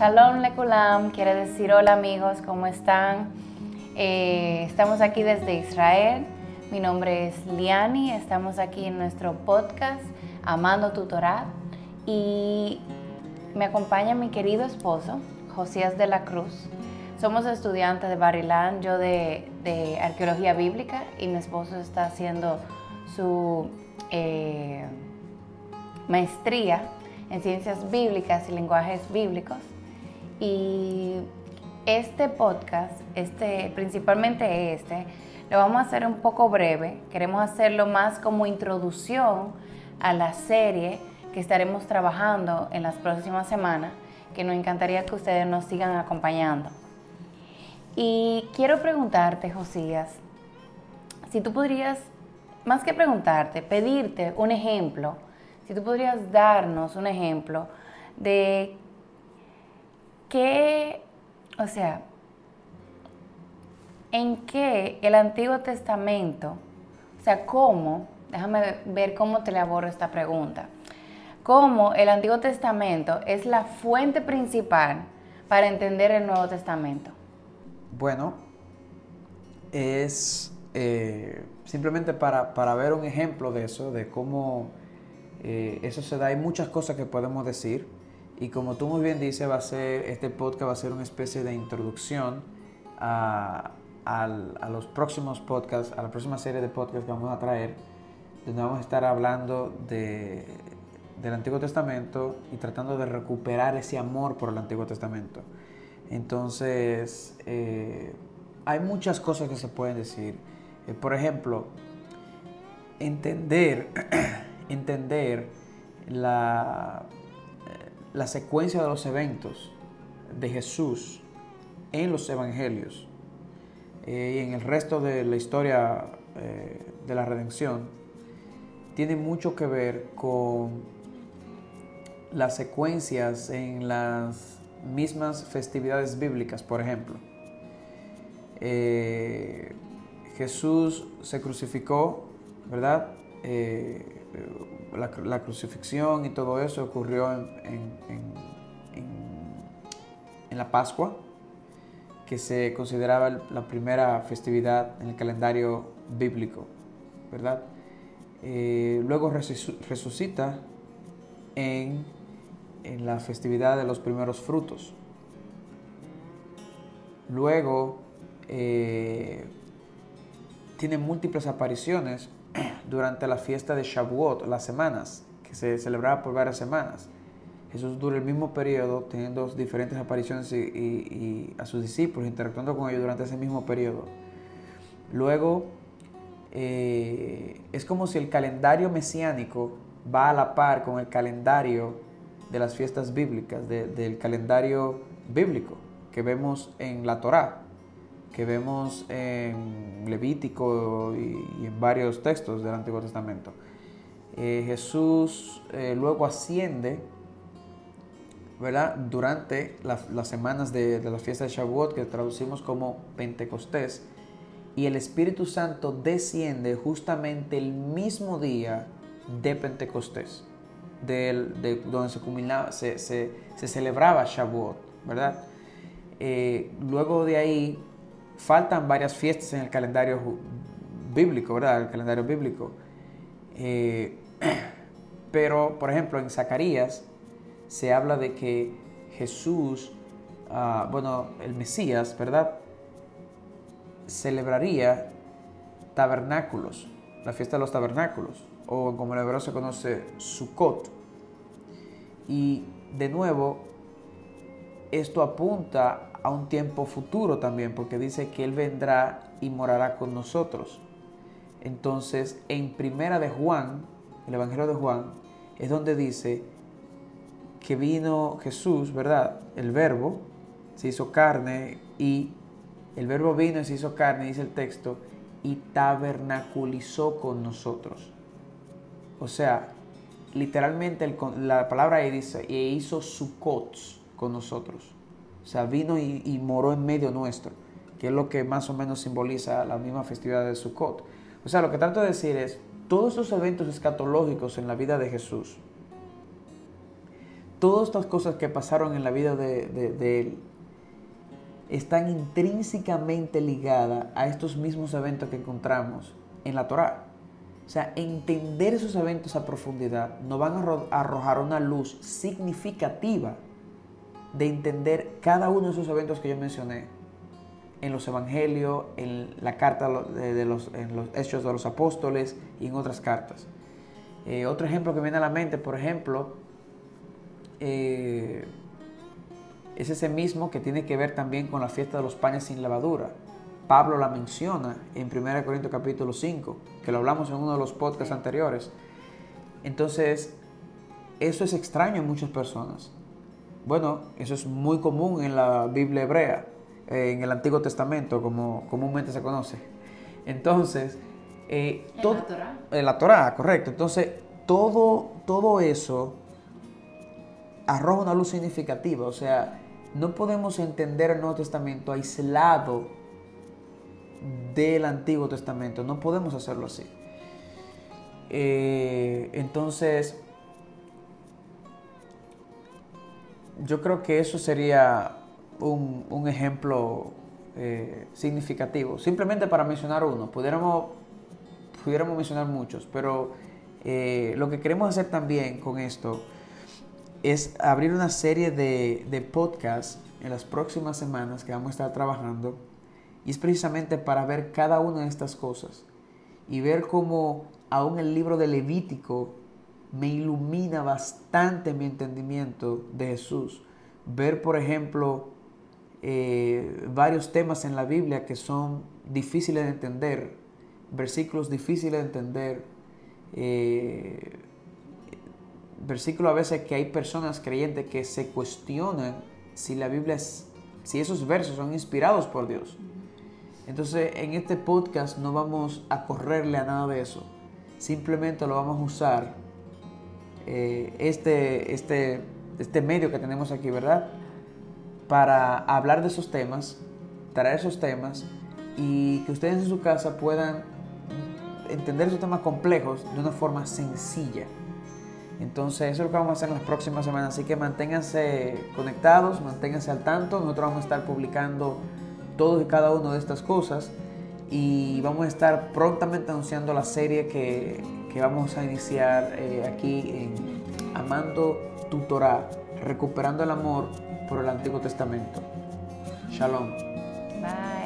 Shalom Lekulam quiere decir hola amigos, ¿cómo están? Eh, estamos aquí desde Israel. Mi nombre es Liani, estamos aquí en nuestro podcast Amando tu Torah y me acompaña mi querido esposo, Josías de la Cruz. Somos estudiantes de Barilán, yo de, arqueología bíblica y mi esposo está haciendo su eh, maestría en ciencias bíblicas y lenguajes bíblicos. Y este podcast, este, principalmente este, lo vamos a hacer un poco breve. Queremos hacerlo más como introducción a la serie que estaremos trabajando en las próximas semanas, que nos encantaría que ustedes nos sigan acompañando. Y quiero preguntarte, Josías, si tú podrías, más que preguntarte, pedirte un ejemplo, si tú podrías darnos un ejemplo de qué, o sea, en qué el Antiguo Testamento, o sea, cómo, déjame ver cómo te elaboro esta pregunta, cómo el Antiguo Testamento es la fuente principal para entender el Nuevo Testamento. Bueno, es eh, simplemente para, ver un ejemplo de eso, de cómo eh, eso se da. Hay muchas cosas que podemos decir y como tú muy bien dices, va a ser, este podcast va a ser una especie de introducción a, los próximos podcasts, a la próxima serie de podcasts que vamos a traer, donde vamos a estar hablando de, del Antiguo Testamento y tratando de recuperar ese amor por el Antiguo Testamento. Entonces, eh, hay muchas cosas que se pueden decir. Eh, por ejemplo, entender, entender la, la secuencia de los eventos de Jesús en los evangelios y en el resto de la historia de la redención tiene mucho que ver con las secuencias en las mismas festividades bíblicas, por ejemplo. Eh, Jesús se crucificó, ¿verdad? Eh, la, crucifixión y todo eso ocurrió en, en, la Pascua, que se consideraba la primera festividad en el calendario bíblico, ¿verdad? Eh, luego resucita en en la festividad de los primeros frutos. Luego, eh, tiene múltiples apariciones durante la fiesta de Shavuot, las semanas, que se celebraba por varias semanas. Jesús dura el mismo periodo, teniendo diferentes apariciones y, a sus discípulos, interactuando con ellos durante ese mismo periodo. Luego, eh, es como si el calendario mesiánico va a la par con el calendario de las fiestas bíblicas, del calendario bíblico que vemos en la Torá, que vemos en Levítico y, en varios textos del Antiguo Testamento. Eh, Jesús eh, luego asciende ¿verdad? durante las semanas de, de la fiesta de Shavuot, que traducimos como Pentecostés, y el Espíritu Santo desciende justamente el mismo día de Pentecostés de, donde se, se, se, celebraba Shavuot, ¿verdad? Eh, luego de ahí faltan varias fiestas en el calendario bíblico, ¿verdad? El calendario bíblico. Eh, pero, por ejemplo, en Zacarías se habla de que Jesús, ah, bueno, el Mesías, ¿verdad? Celebraría tabernáculos, la fiesta de los tabernáculos o como en hebreo se conoce Sukkot. Y de nuevo, esto apunta a un tiempo futuro también, porque dice que Él vendrá y morará con nosotros. Entonces, en primera de Juan, el Evangelio de Juan, es donde dice que vino Jesús, ¿verdad? El verbo se hizo carne y el verbo vino y se hizo carne, dice el texto, y tabernaculizó con nosotros. O sea, literalmente la palabra ahí dice, y hizo Sukkot con nosotros. O sea, vino y, moró en medio nuestro, que es lo que más o menos simboliza la misma festividad de Sukkot. O sea, lo que trato de decir es, todos esos eventos escatológicos en la vida de Jesús, todas estas cosas que pasaron en la vida de, él están intrínsecamente ligadas a estos mismos eventos que encontramos en la Torá. O sea, entender esos eventos a profundidad nos van a arrojar una luz significativa de entender cada uno de esos eventos que yo mencioné en los evangelios, en la carta de los, en los hechos de los apóstoles y en otras cartas. Eh, otro ejemplo que viene a la mente, por ejemplo, eh, es ese mismo que tiene que ver también con la fiesta de los panes sin levadura. Pablo la menciona en 1 Corintios capítulo 5, que lo hablamos en uno de los podcasts anteriores. Entonces, eso es extraño en muchas personas. Bueno, eso es muy común en la Biblia hebrea, en el Antiguo Testamento, como comúnmente se conoce. Entonces, eh, ¿En la Torah? En la Torah, correcto. Entonces, todo, todo eso arroja una luz significativa. O sea, no podemos entender el Nuevo Testamento aislado del Antiguo Testamento. No podemos hacerlo así. Eh, entonces, yo creo que eso sería un, ejemplo eh, significativo. Simplemente para mencionar uno, pudiéramos, pudiéramos mencionar muchos, pero eh, lo que queremos hacer también con esto es abrir una serie de, de podcasts en las próximas semanas que vamos a estar trabajando y es precisamente para ver cada una de estas cosas y ver cómo aún el libro de Levítico me ilumina bastante mi entendimiento de Jesús. Ver, por ejemplo, eh, varios temas en la Biblia que son difíciles de entender, versículos difíciles de entender, eh, versículos a veces que hay personas creyentes que se cuestionan si la Biblia es, si esos versos son inspirados por Dios. Entonces, en este podcast no vamos a correrle a nada de eso. Simplemente lo vamos a usar eh, este, este, este medio que tenemos aquí, ¿verdad? Para hablar de esos temas, traer esos temas y que ustedes en su casa puedan entender esos temas complejos de una forma sencilla. Entonces, eso es lo que vamos a hacer en las próximas semanas. Así que manténganse conectados, manténganse al tanto. Nosotros vamos a estar publicando todo y cada una de estas cosas y vamos a estar prontamente anunciando la serie que, que vamos a iniciar eh, aquí en Amando tu Torah, recuperando el amor por el Antiguo Testamento. Shalom. Bye.